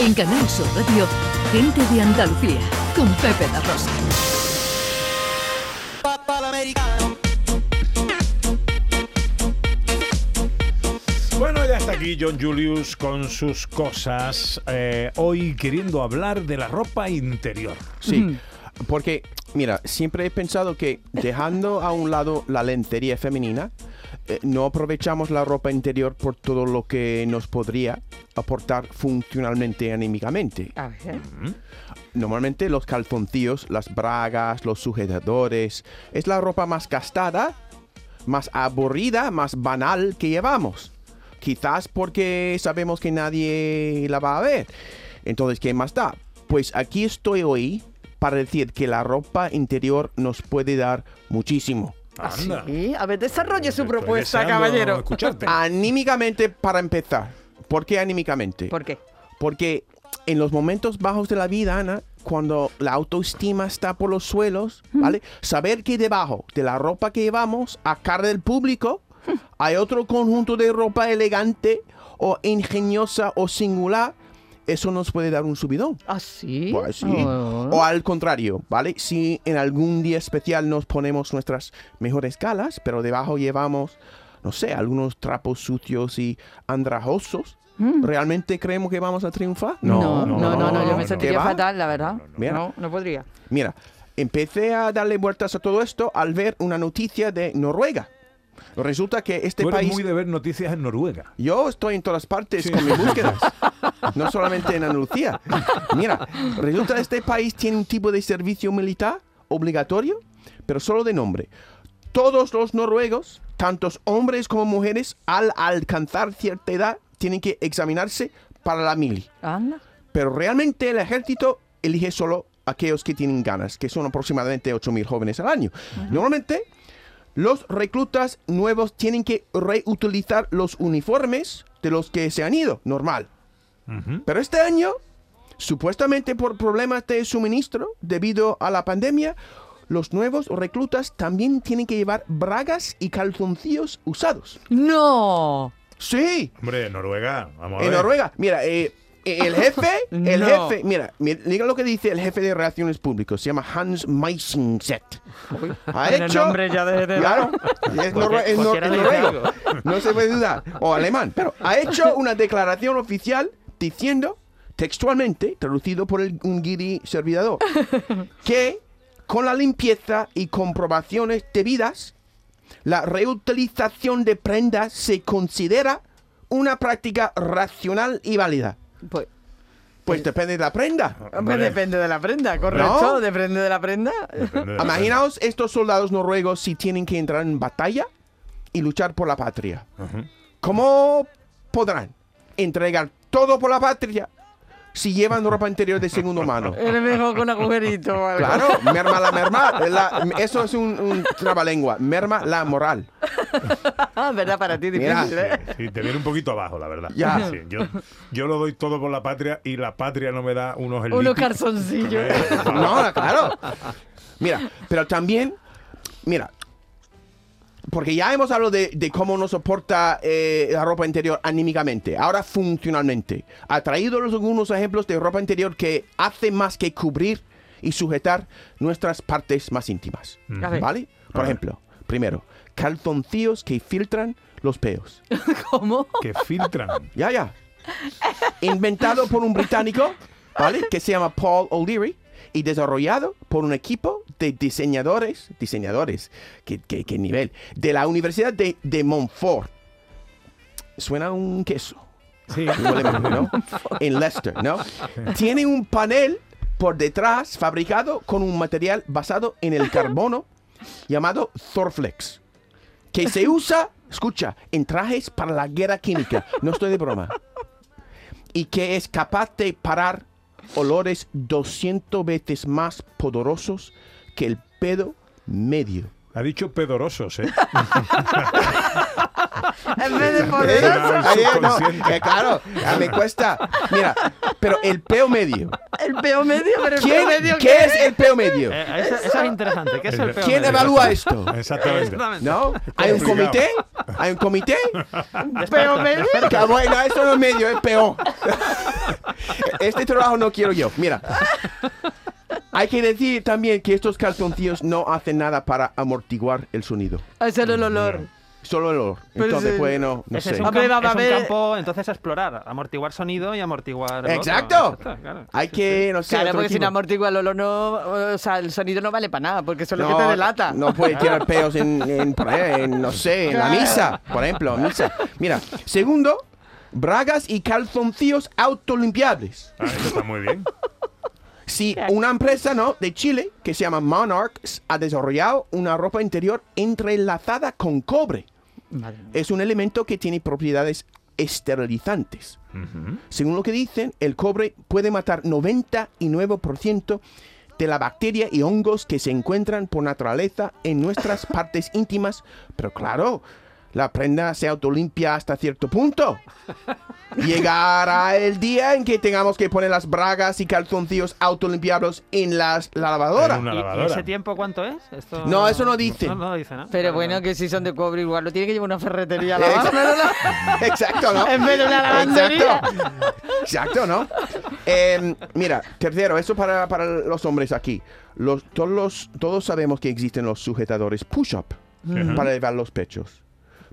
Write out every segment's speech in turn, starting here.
En Canal Sur Radio, Gente de Andalucía, con Pepe La Rosa. Bueno, ya está aquí John Julius con sus cosas. eh, hoy queriendo hablar de la ropa interior. Sí, porque, mira, siempre he pensado que dejando a un lado la lencería femenina, eh, no aprovechamos la ropa interior por todo lo que nos podría aportar funcionalmente anímicamente. A ver. Normalmente los calzoncillos, las bragas, los sujetadores, es la ropa más gastada, más aburrida, más banal que llevamos. Quizás porque sabemos que nadie la va a ver. Entonces, ¿qué más da? Pues aquí estoy hoy para decir que la ropa interior nos puede dar muchísimo. Anda. Sí, a ver, desarrolle su propuesta, caballero. Escucharte. Anímicamente para empezar. ¿Por qué anímicamente? ¿Por qué? Porque en los momentos bajos de la vida, Ana, cuando la autoestima está por los suelos, ¿vale? Saber que debajo de la ropa que llevamos, a cara del público, hay otro conjunto de ropa elegante o ingeniosa o singular, eso nos puede dar un subidón. ¿Ah, sí? Pues sí. Oh. O al contrario, ¿vale? Si en algún día especial nos ponemos nuestras mejores galas, pero debajo llevamos, no sé, algunos trapos sucios y andrajosos, ¿realmente creemos que vamos a triunfar? Mm. No, no, no, no, no, yo no, me sentiría fatal, la verdad. Mira. No, no podría. Mira, empecé a darle vueltas a todo esto al ver una noticia de Noruega. Resulta que este Tú eres país... muy de ver noticias en Noruega. Yo estoy en todas partes Sí. con mis búsquedas, no solamente en Andalucía. Mira, resulta que este país tiene un tipo de servicio militar obligatorio, pero solo de nombre. Todos los noruegos, tantos hombres como mujeres, al alcanzar cierta edad, tienen que examinarse para la mili. Anda. Pero realmente el ejército elige solo aquellos que tienen ganas, que son aproximadamente 8.000 jóvenes al año. Normalmente, los reclutas nuevos tienen que reutilizar los uniformes de los que se han ido, normal. Pero este año, supuestamente por problemas de suministro debido a la pandemia, los nuevos reclutas también tienen que llevar bragas y calzoncillos usados. ¡No! Sí, Hombre, Noruega, vamos a en ver. Noruega. Mira, eh, el jefe, el No. jefe, mira, mi- diga lo que dice el jefe de relaciones públicas, se llama Hans Meisenset. Ha Con el hecho, nombre ya de... de- claro, es, nor- es noruego, no se puede dudar, o alemán, pero ha hecho una declaración oficial diciendo, textualmente, traducido por el, un guiri servidor, que con la limpieza y comprobaciones debidas, la reutilización de prendas se considera una práctica racional y válida. Pues, Pues depende de la prenda. hombre, depende de la prenda, correcto. ¿No? Depende de la prenda. Depende de la- Imaginaos estos soldados noruegos si tienen que entrar en batalla y luchar por la patria. Ujú. ¿Cómo podrán entregar todo por la patria si llevan ropa interior de segunda mano? Eres mejor con agujerito. Claro, merma la merma. la- eso es un, un trabalengua. Merma la moral. ¿Verdad? Para ti Mira. difícil, ¿eh? Sí, te viene un poquito abajo, la verdad. Ya. Sí, yo, yo lo doy todo por la patria y la patria no me da unos Unos calzoncillos. Eh. No, claro. Mira, pero también, mira, porque ya hemos hablado de, de cómo nos soporta eh, la ropa interior anímicamente, ahora funcionalmente. Ha traído algunos ejemplos de ropa interior que hace más que cubrir y sujetar nuestras partes más íntimas. ¿Vale? Por ejemplo, primero, calzoncillos que filtran los peos. ¿Cómo? Que filtran. Ya, ya. Inventado por un británico, ¿vale? Que se llama Paul O'Leary y desarrollado por un equipo de diseñadores, diseñadores, ¿qué, qué- qué nivel? De la Universidad de, de Montfort. Suena a un queso. Sí. Huele mal, ¿no? En Leicester, ¿no? Tiene un panel por detrás fabricado con un material basado en el carbono llamado Thorflex, que se usa, escucha, en trajes para la guerra química. No estoy de broma. Y que es capaz de parar olores 200 veces más poderosos que el pedo medio. Ha dicho pedorosos, ¿eh? En vez de poderoso, Ay, no, eh, claro, ya me cuesta. Mira, pero el peo medio. el peo medio, pero el ¿Quién, peo medio ¿Qué es el peo medio? Eh, eso, eso es interesante. ¿Qué es el peor ¿Quién medio? evalúa esto? Exactamente. Exactamente. ¿No? ¿Hay un comité? ¿Hay un comité? peo medio. Que bueno, eso no es medio, es peor. Este trabajo no quiero yo. Mira. Hay que decir también que estos calzoncillos no hacen nada para amortiguar el sonido. Ah, es el olor. Solo el olor. Pero Entonces, sí. bueno, no Ese sé. es un, Hombre, campo, va a es un haber- campo, entonces, a explorar. Amortiguar sonido y amortiguar. el otro. Exacto. claro. Hay Sí, que, no sé, Claro, otro porque si tipo. no amortigua el olor, no, o sea, el sonido no vale para nada, porque eso es lo No, que te delata. No puede tirar peos en, en, por ahí, en, no sé, en la misa, por ejemplo, misa. Mira, segundo, bragas y calzoncillos autolimpiables. Ah, eso está muy bien. Si una empresa ¿no? de Chile que se llama Monarchs ha desarrollado una ropa interior entrelazada con cobre. Es un elemento que tiene propiedades esterilizantes. Según lo que dicen, el cobre puede matar 99% de la bacteria y hongos que se encuentran por naturaleza en nuestras partes íntimas. Pero claro, la prenda se autolimpia hasta cierto punto. Llegará el día en que tengamos que poner las bragas y calzoncillos autolimpiables en las, la lavadora. En una ¿Y- ¿Y, lavadora. ese tiempo cuánto es? Esto- No, eso no dice. No, no dice, ¿no? Pero bueno, que si son de cobre igual lo tiene que llevar una ferretería a lavar. Exacto, ¿no? En vez de una lavandería. Exacto. Exacto, ¿no? Em, mira, tercero, eso para, para los hombres aquí. Los, todos, los- todos sabemos que existen los sujetadores push-up para elevar los pechos.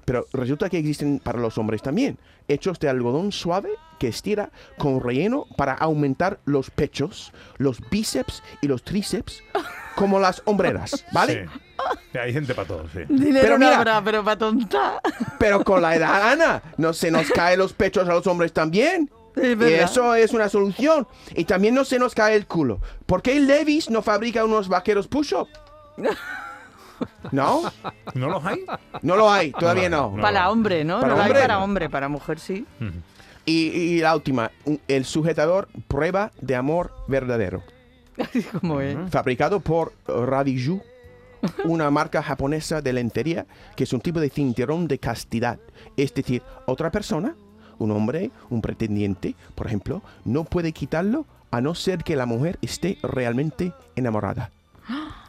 Pero resulta que existen para los hombres también, hechos de algodón suave que estira con relleno para aumentar los pechos, los bíceps y los tríceps, como las hombreras, ¿vale? Sí. Hay gente para todo, sí. Dinero Pero no mira- habrá, pero para tonta. Pero con la edad, Ana, no se nos caen los pechos a los hombres también. Es Y eso es una solución. Y también no se nos cae el culo. ¿Por qué Levis no fabrica unos vaqueros push-up? ¿No? ¿No los hay? No lo hay, todavía No, no. no. Para hombre, ¿no? Para no lo hay hombre. para hombre, para mujer sí. Y, y la última, el sujetador prueba de amor verdadero. Así como es. Fabricado por Radiju, una marca japonesa de lentería que es un tipo de cinturón de castidad. Es decir, otra persona, un hombre, un pretendiente, por ejemplo, no puede quitarlo a no ser que la mujer esté realmente enamorada.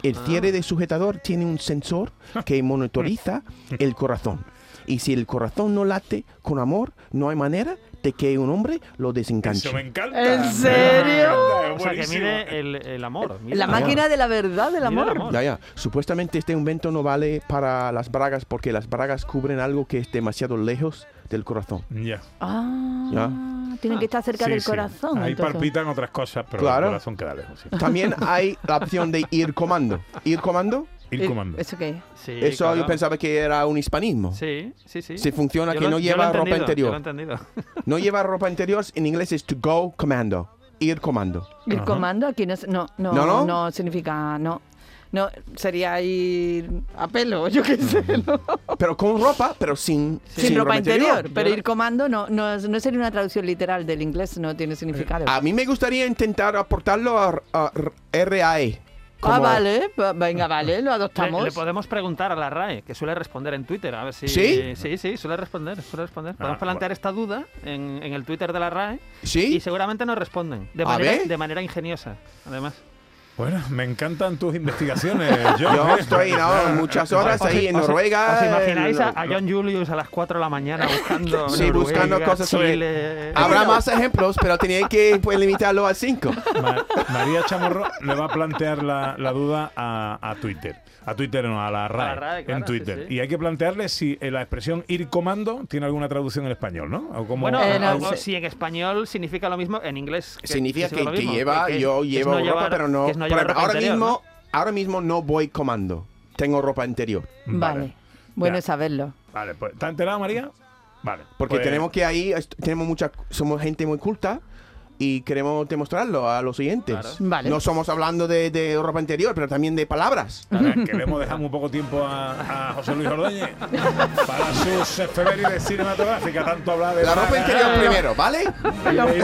El cierre de sujetador tiene un sensor que monitoriza el corazón. Y si el corazón no late con amor, no hay manera de que un hombre lo desenganche. Eso me encanta. ¿En serio? Es O sea, que mide el, el amor. mide La amor. máquina de la verdad del amor. amor. Ya, ya. Supuestamente este invento no vale para las bragas porque las bragas cubren algo que es demasiado lejos del corazón. Ya. Ah, Ya. Tienen que estar cerca Sí, del sí. corazón. Ahí entonces. palpitan otras cosas, pero Claro. el corazón queda lejos. sí. También hay la opción de ir comando. Ir comando, Ir Eh, comando. ¿Eso qué? Sí, eso claro. yo pensaba que era un hispanismo. Sí, sí, sí. Si funciona Yo que lo- no yo lo lleva ropa Yo interior. lo he entendido. No lleva ropa interior, en inglés es to go commando. Ir comando. ¿Ir Ajá. comando? Aquí no, no, no, ¿No, no? no significa, no. No, sería ir a pelo, yo qué sé, ¿no? Pero con ropa, pero sin, Sin, ropa, interior. Pero ir comando no, no, es- no sería una traducción literal del inglés, no tiene significado. A mí me gustaría intentar aportarlo a, a RAE. Ah, vale, venga, vale, lo adoptamos. le podemos preguntar a la RAE, que suele responder en Twitter, a ver si... ¿Sí? Sí, sí, suele responder, suele responder. Podemos Ah, plantear bueno. esta duda en, en el Twitter de la RAE y ¿Sí? seguramente nos responden, de manera, de manera ingeniosa, además. Bueno, me encantan tus investigaciones, John. Yo ¿eh? estoy no, muchas horas ahí en ¿Os- Noruega. ¿Os imagináis a, eh, a John Julius a las 4 de la mañana buscando Sí, Noruega, buscando cosas sobre- Chile? Habrá más ejemplos, pero tenía que pues, limitarlo a cinco. Ma- María Chamorro le va a plantear la, la duda a, a Twitter. A Twitter no, a la RAE, RAE, claro, en Twitter. sí, sí. Y hay que plantearle si eh, la expresión ir comando tiene alguna traducción en español, ¿no? O como, Bueno, Eh, no, o- o sé. si en español significa lo mismo, en inglés. que- Significa que, que lleva, que- que- yo llevo no ropa, llevar- pero no. Que es no llevar ropa ahora interior, mismo, ahora mismo no voy comando. Tengo ropa interior. Vale. Bueno Ya. saberlo. Vale, pues, ¿está enterada, María? Vale. Porque pues- tenemos que ahí, tenemos mucha, somos gente muy culta y queremos demostrarlo a los oyentes. Claro. Vale. No somos hablando de, de ropa interior, pero también de palabras. Ahora, que le hemos dejado muy poco tiempo a, a José Luis Ordóñez para sus efemérides cinematográficas, tanto hablar de La ropa interior y primero, ¿vale? de ir